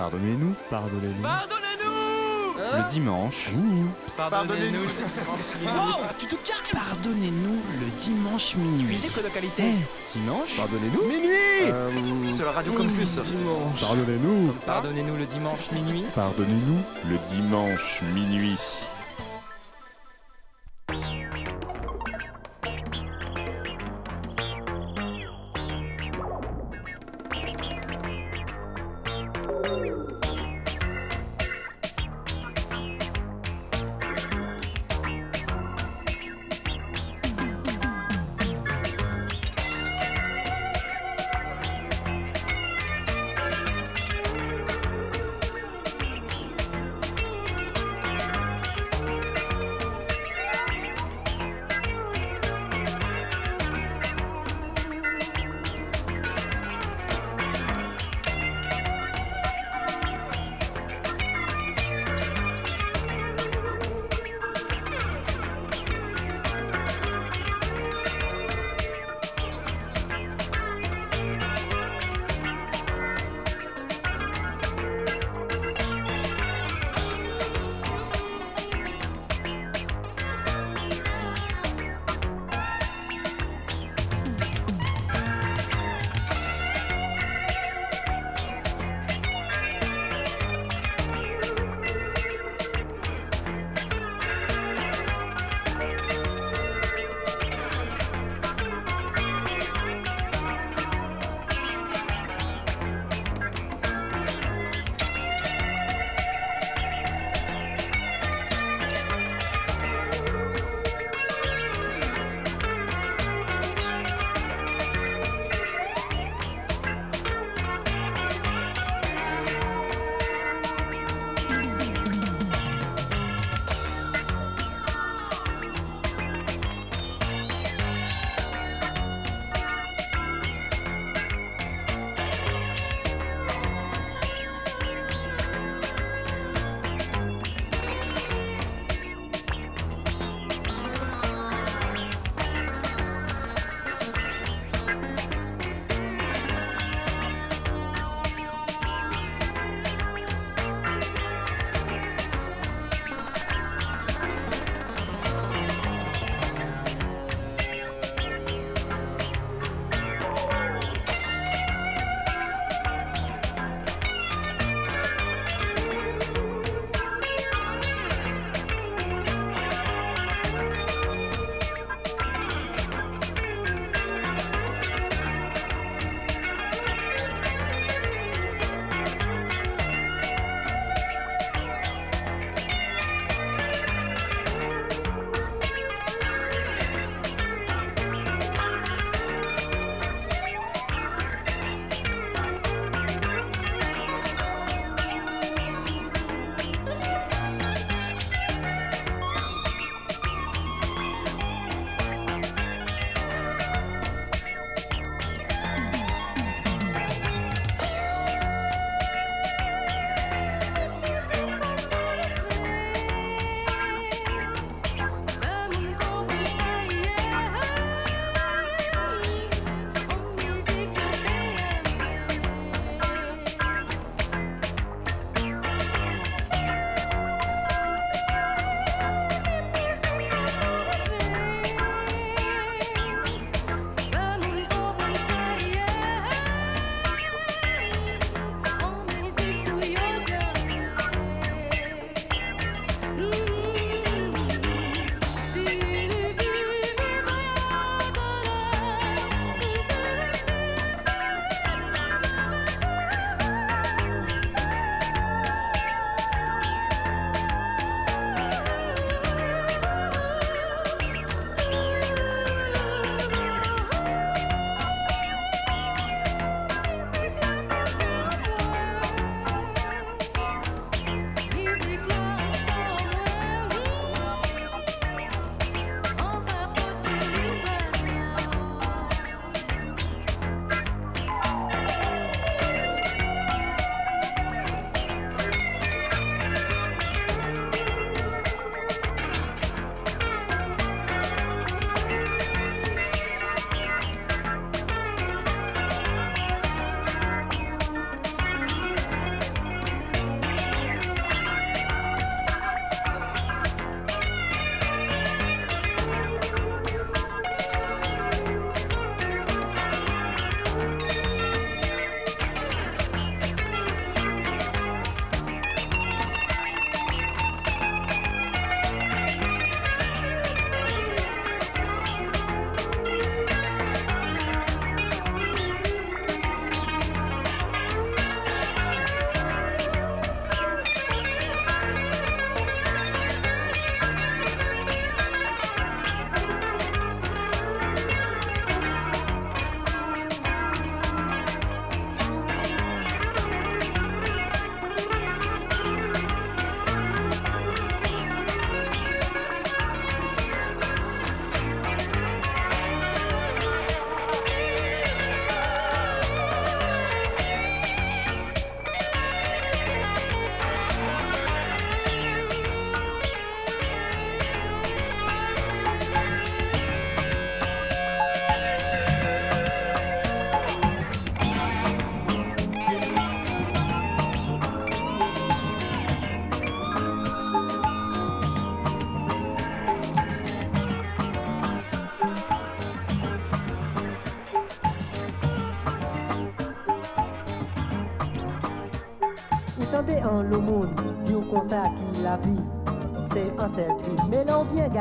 Pardonnez-nous, pardonnez-nous. Pardonnez-nous. Le dimanche. Pardonnez-nous. Tu te calmes Pardonnez-nous le dimanche minuit. Musique de qualité. Dimanche Pardonnez-nous. Minuit. Euh, Sur la radio Campus Dimanche. Pardonnez-nous. Pardonnez-nous le dimanche minuit. Pardonnez-nous le dimanche minuit.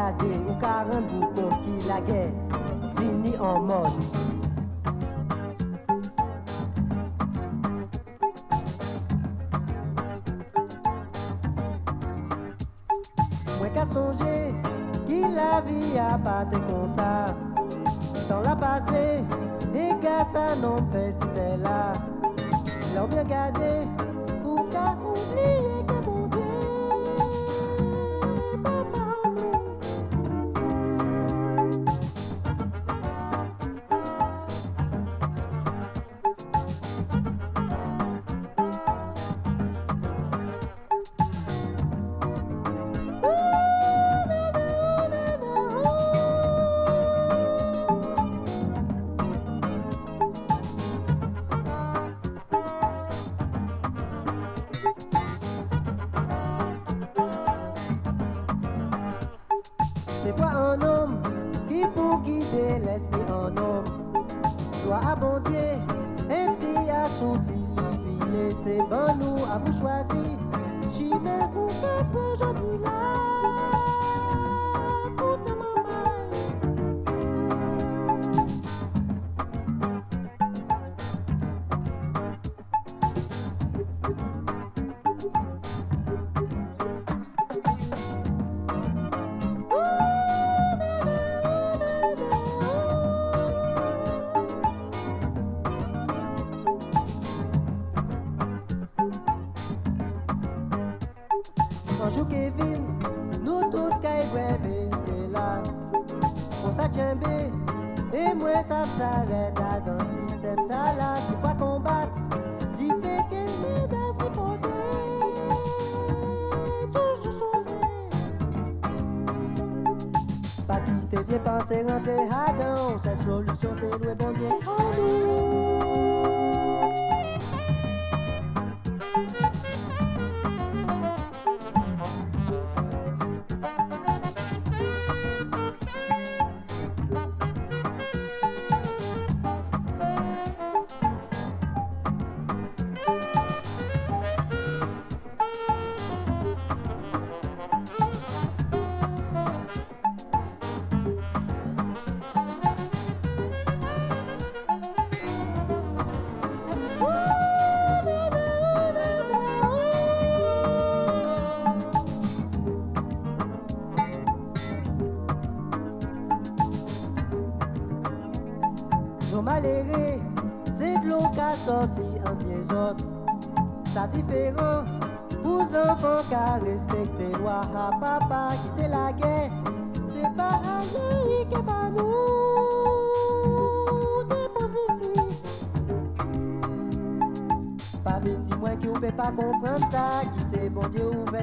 cadê o carango?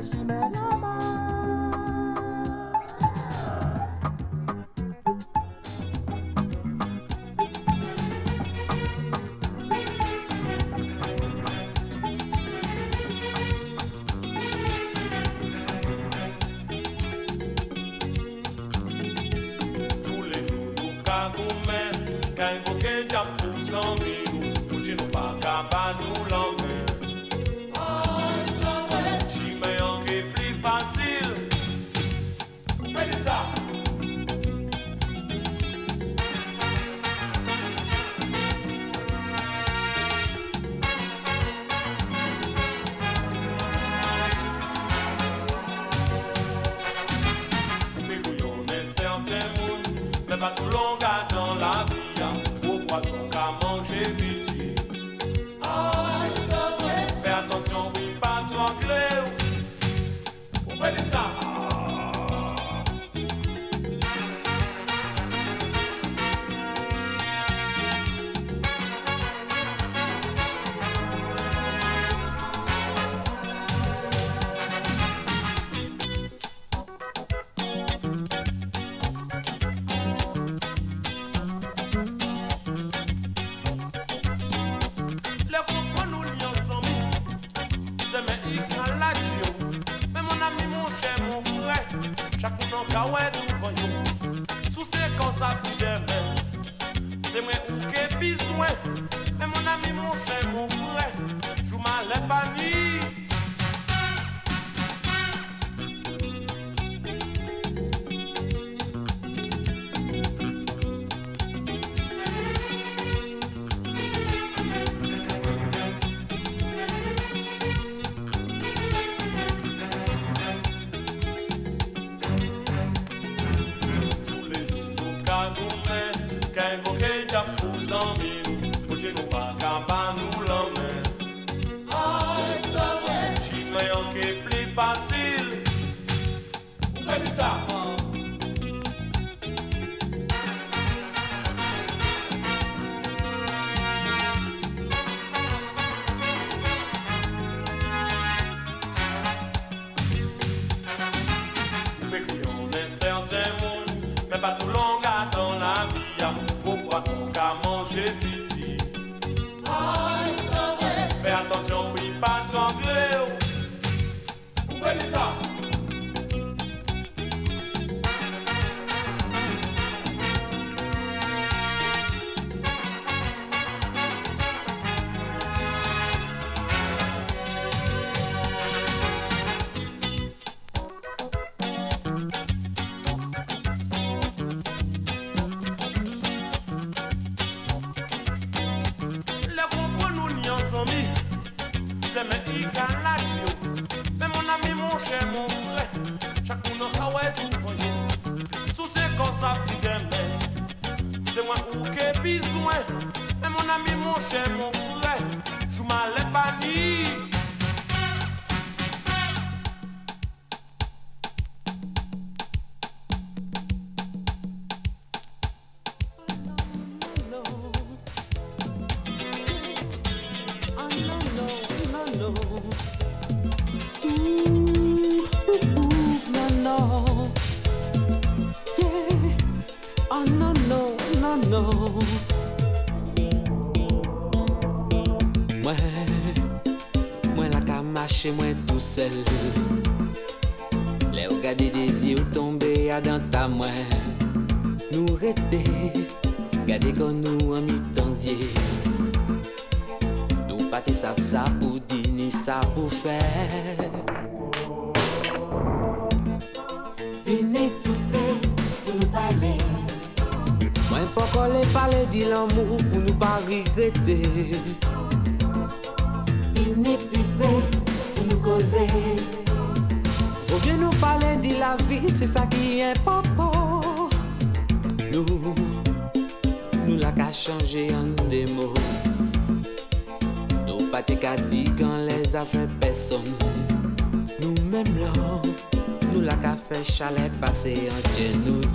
nasty man. Pati ka di kan les afre peson Nou men lor Nou la ka fe chalet pase an genoud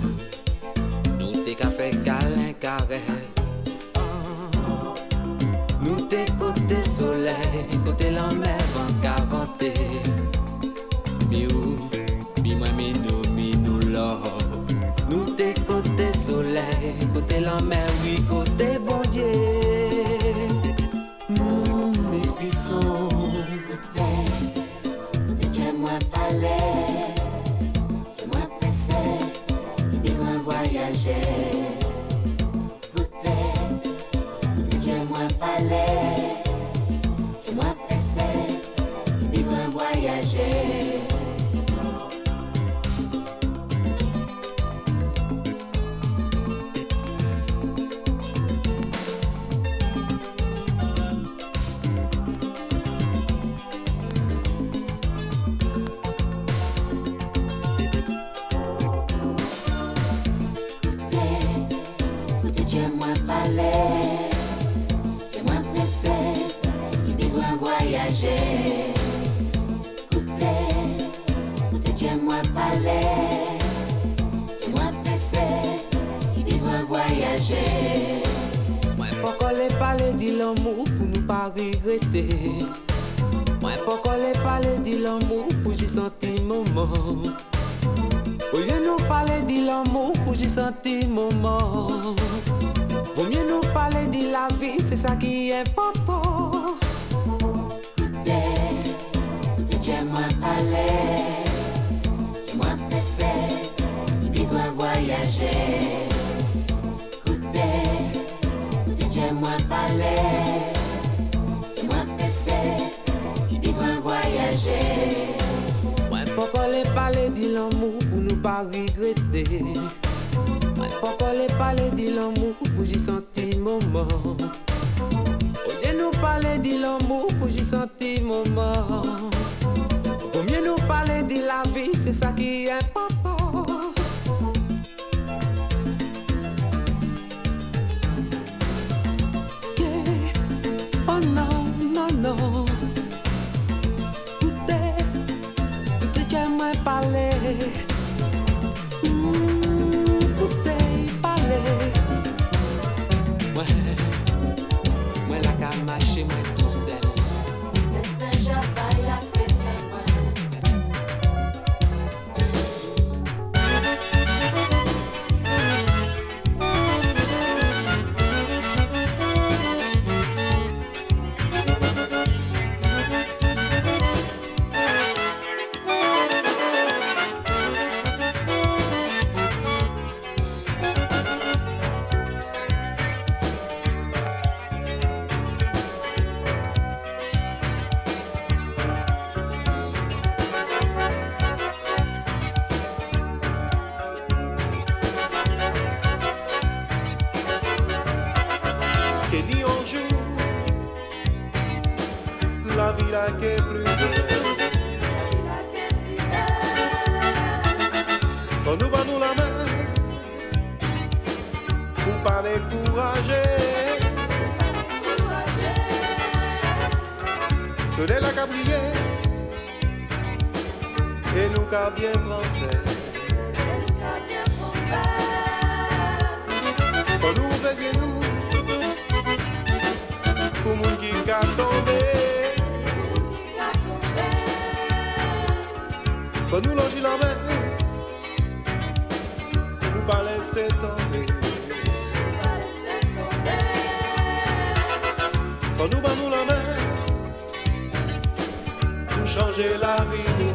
Nou te ka fe kalen kares Nou te kote soley Kote lan mer an karante Mi ou, mi mwen, mi nou, mi nou lor Nou te kote soley Kote lan mer regretter. Pourquoi les parler de l'amour pour j'y senti mon mort Au lieu nous parler de l'amour pour j'y senti mon mort Au mieux nous parler de la vie, c'est ça qui est important. pas décourager. Soleil la cabrier et nous qu'a bien fait. Faut nous baiser nous pour mon qui qu'a tombé. Faut nous longer la main pour pas laisser tomber. quand nous battons la main pour changer la vie.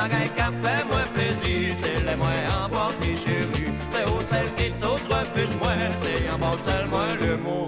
bagay ka fè mwen plezi Se lè mwen an ki chéri Se ou sel ki tout mwen Se le mou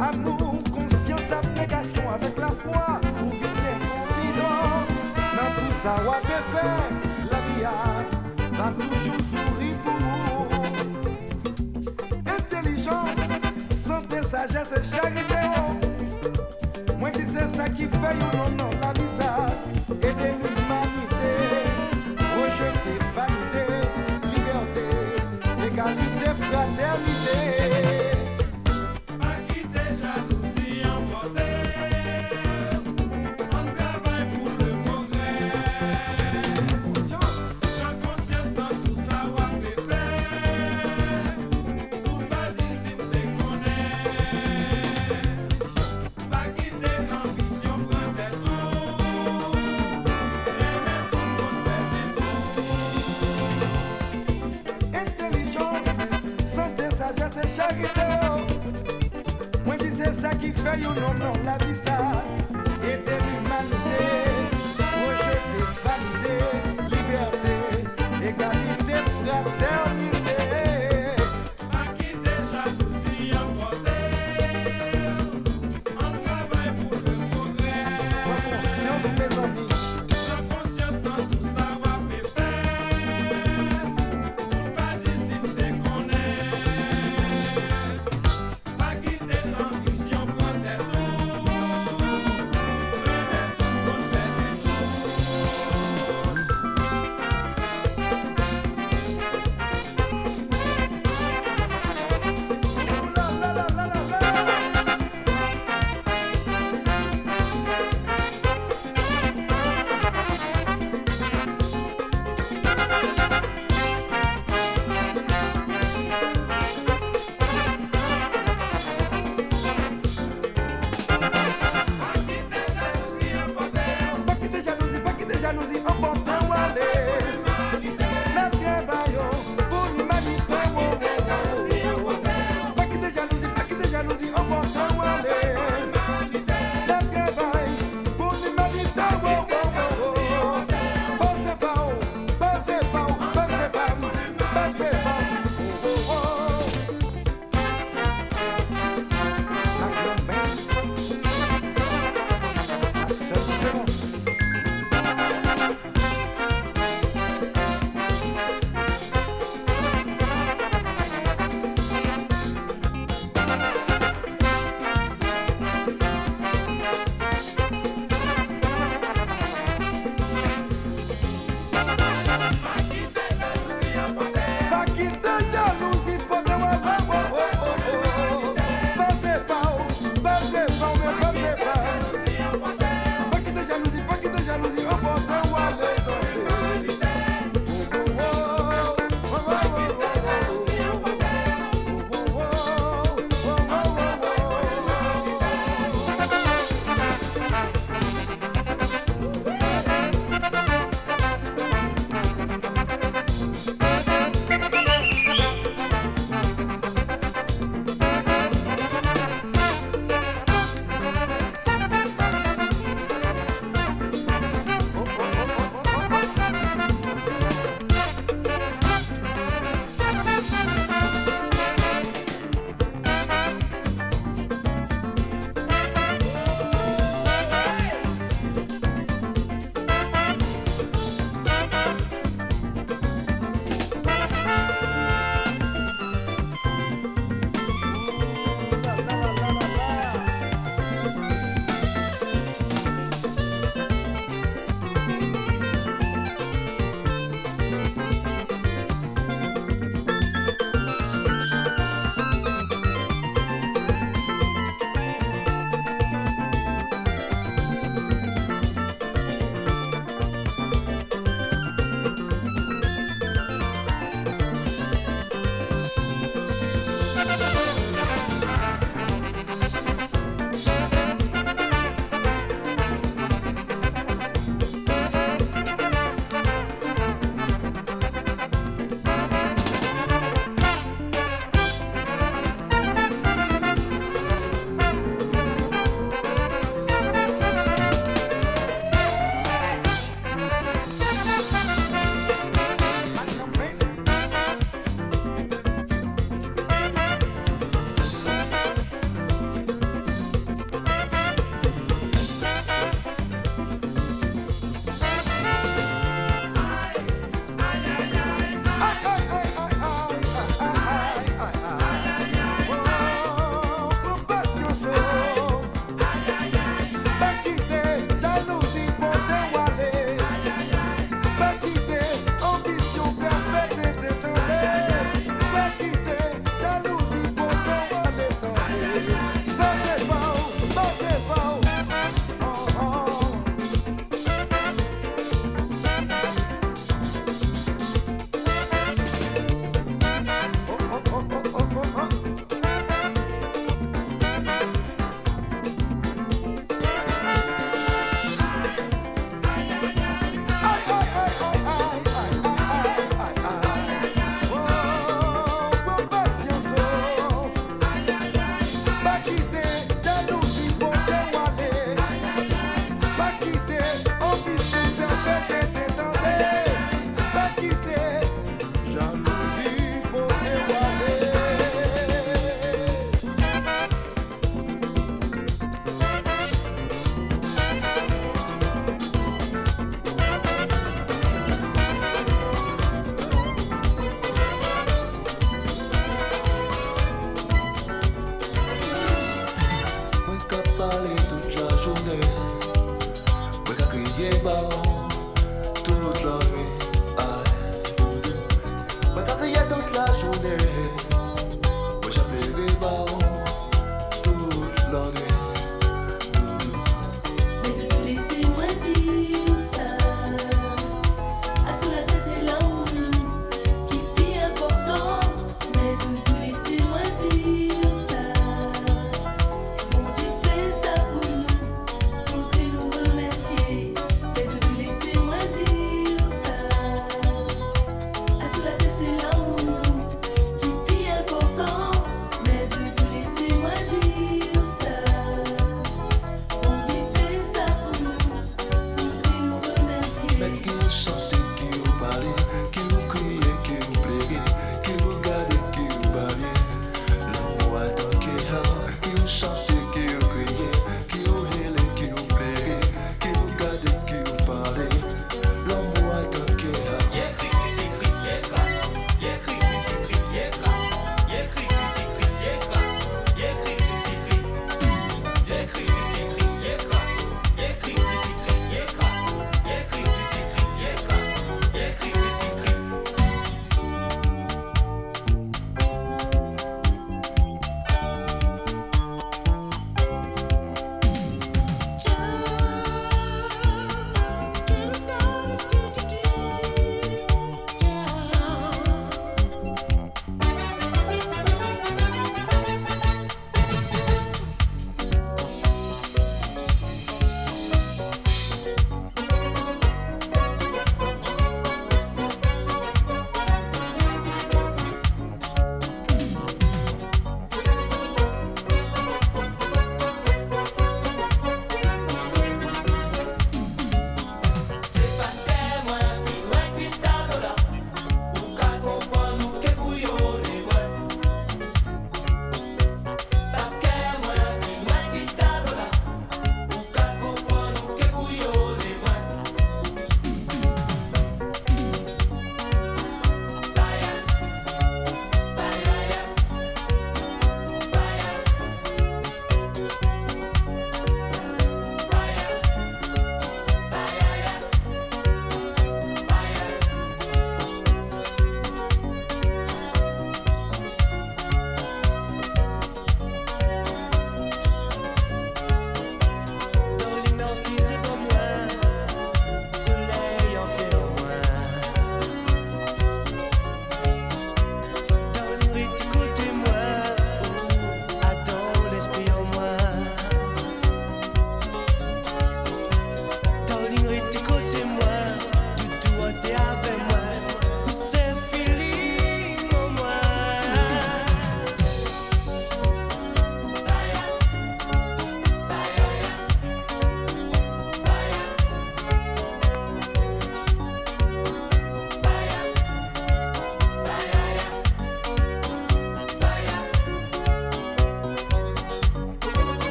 Amour, conscience, abnégation avec la foi. Ouvrir confidence. Dans tout ça, on faire la vie. Va toujours sourire pour Intelligence, santé, sagesse et charité. Oh. Moi, c'est ça qui fait un homme.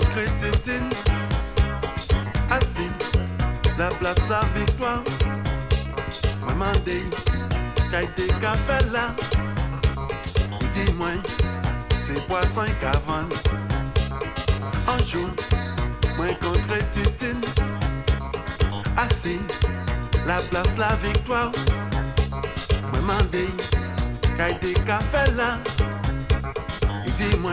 prététine Assis, la place la victoire Maman dit, qu'a été café là. Dis-moi, c'est poisson et qu'avant Un jour, moi contre titine Assis, la place la victoire Maman dit, qu'a été café là. Dis-moi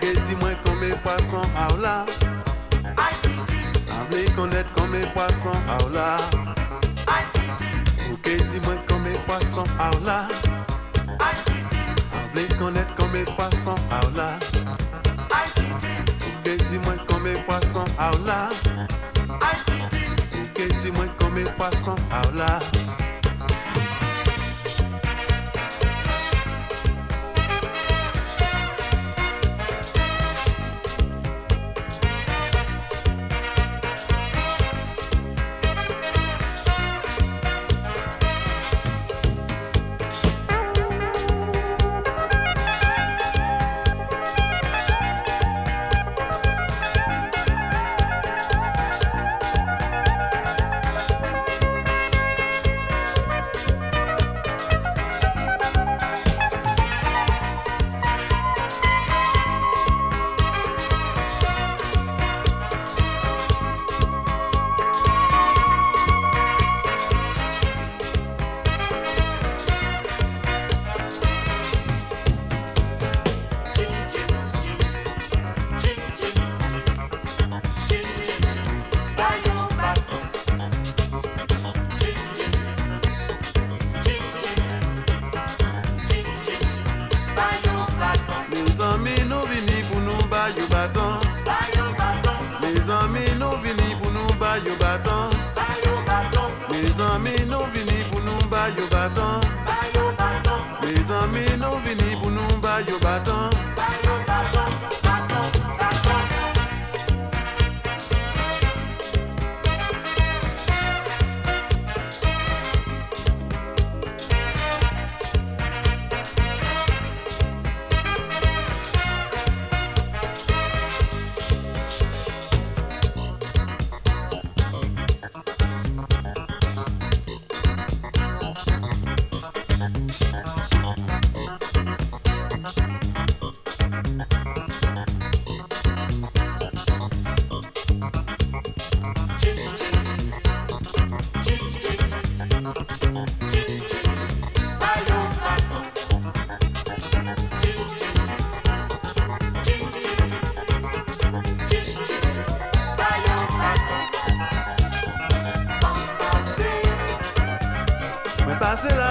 connaître combien poisson à là. Ok, dis-moi combien poisson à là. Avle connaître combien poisson à là. Ok, dis-moi combien poisson à là. Avle connaître combien poisson à là. Ok, dis-moi combien poisson à là. Ok, dis-moi combien poisson à là. Mes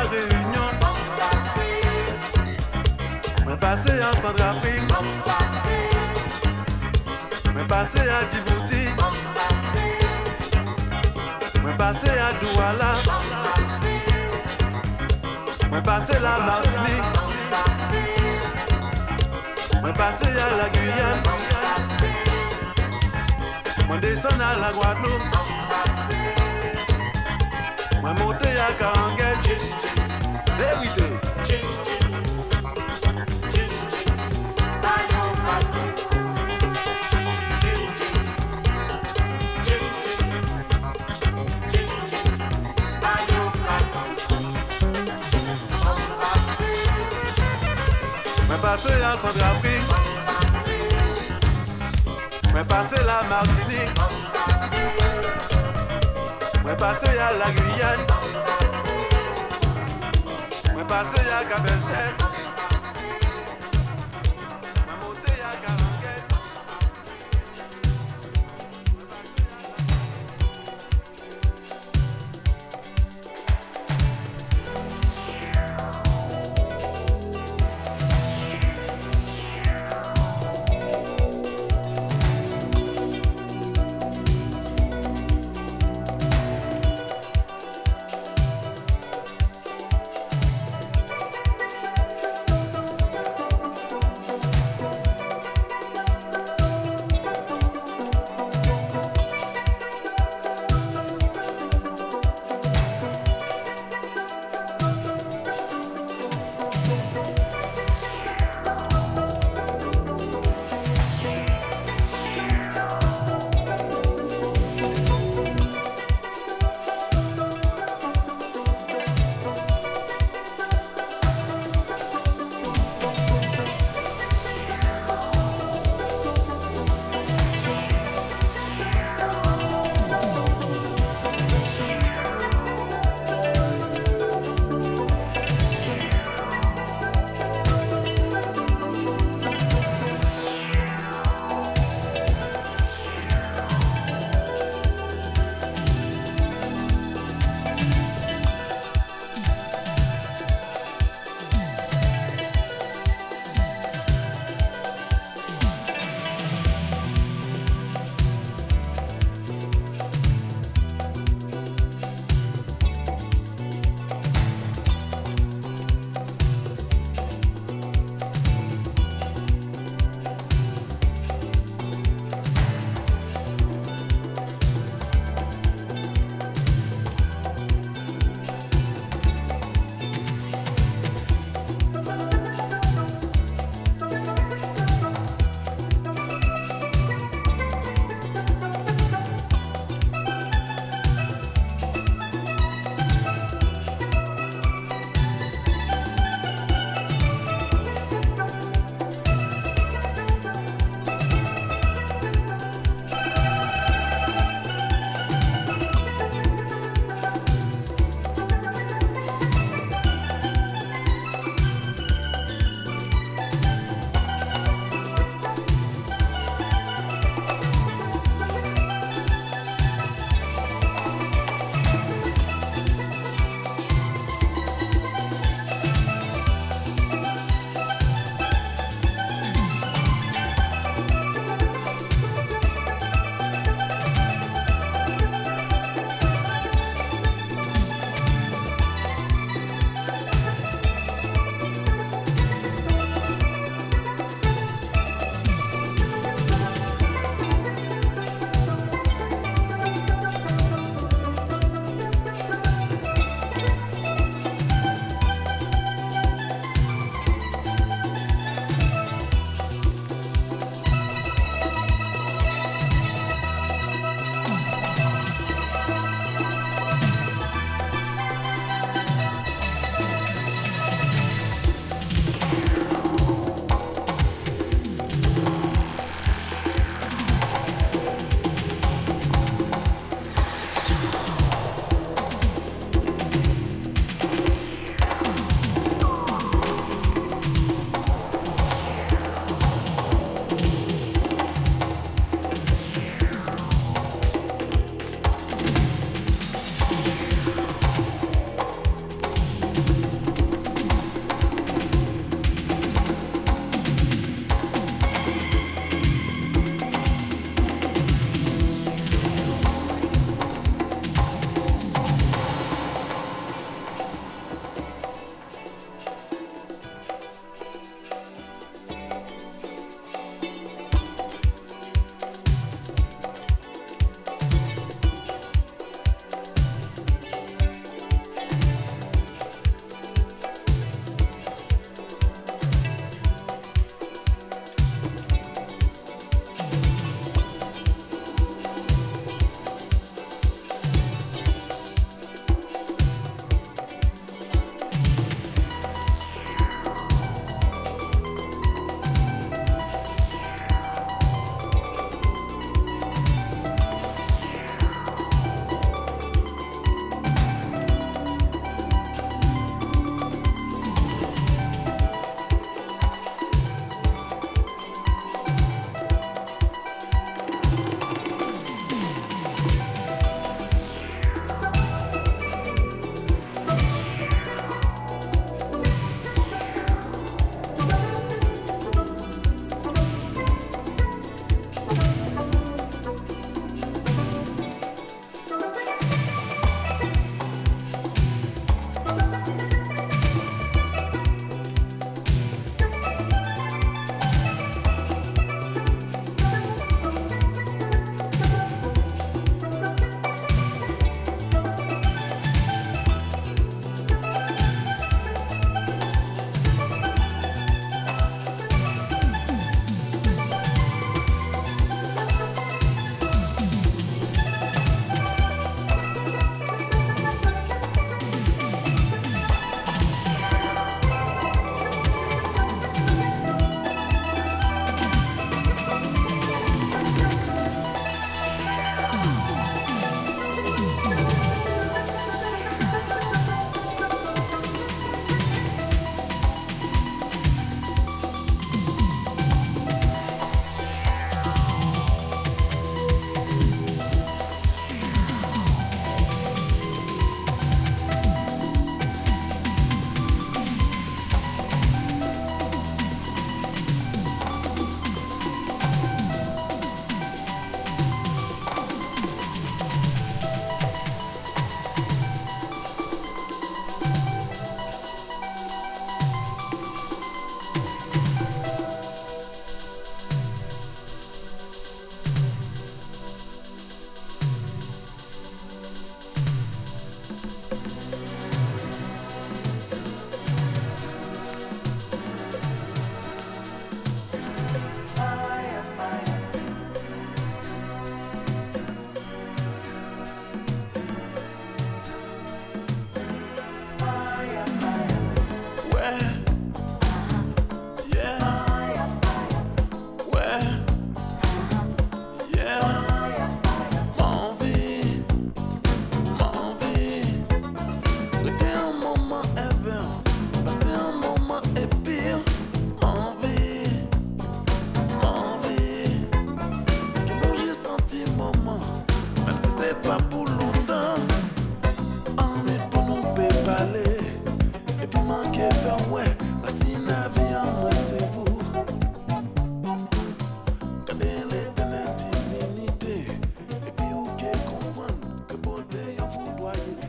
réunion. Mais passer en Centrafrique. Mais passer à Djibouti. Mais passer à Douala. Mais passer la Martinique. Mais passer à la Guyane. Moi descendre à la Guadeloupe. Vérité. Mais passer à Centrafrique. Passer la Martinique. Mais passer à la Guyane. Mais passer à Cap-Vert.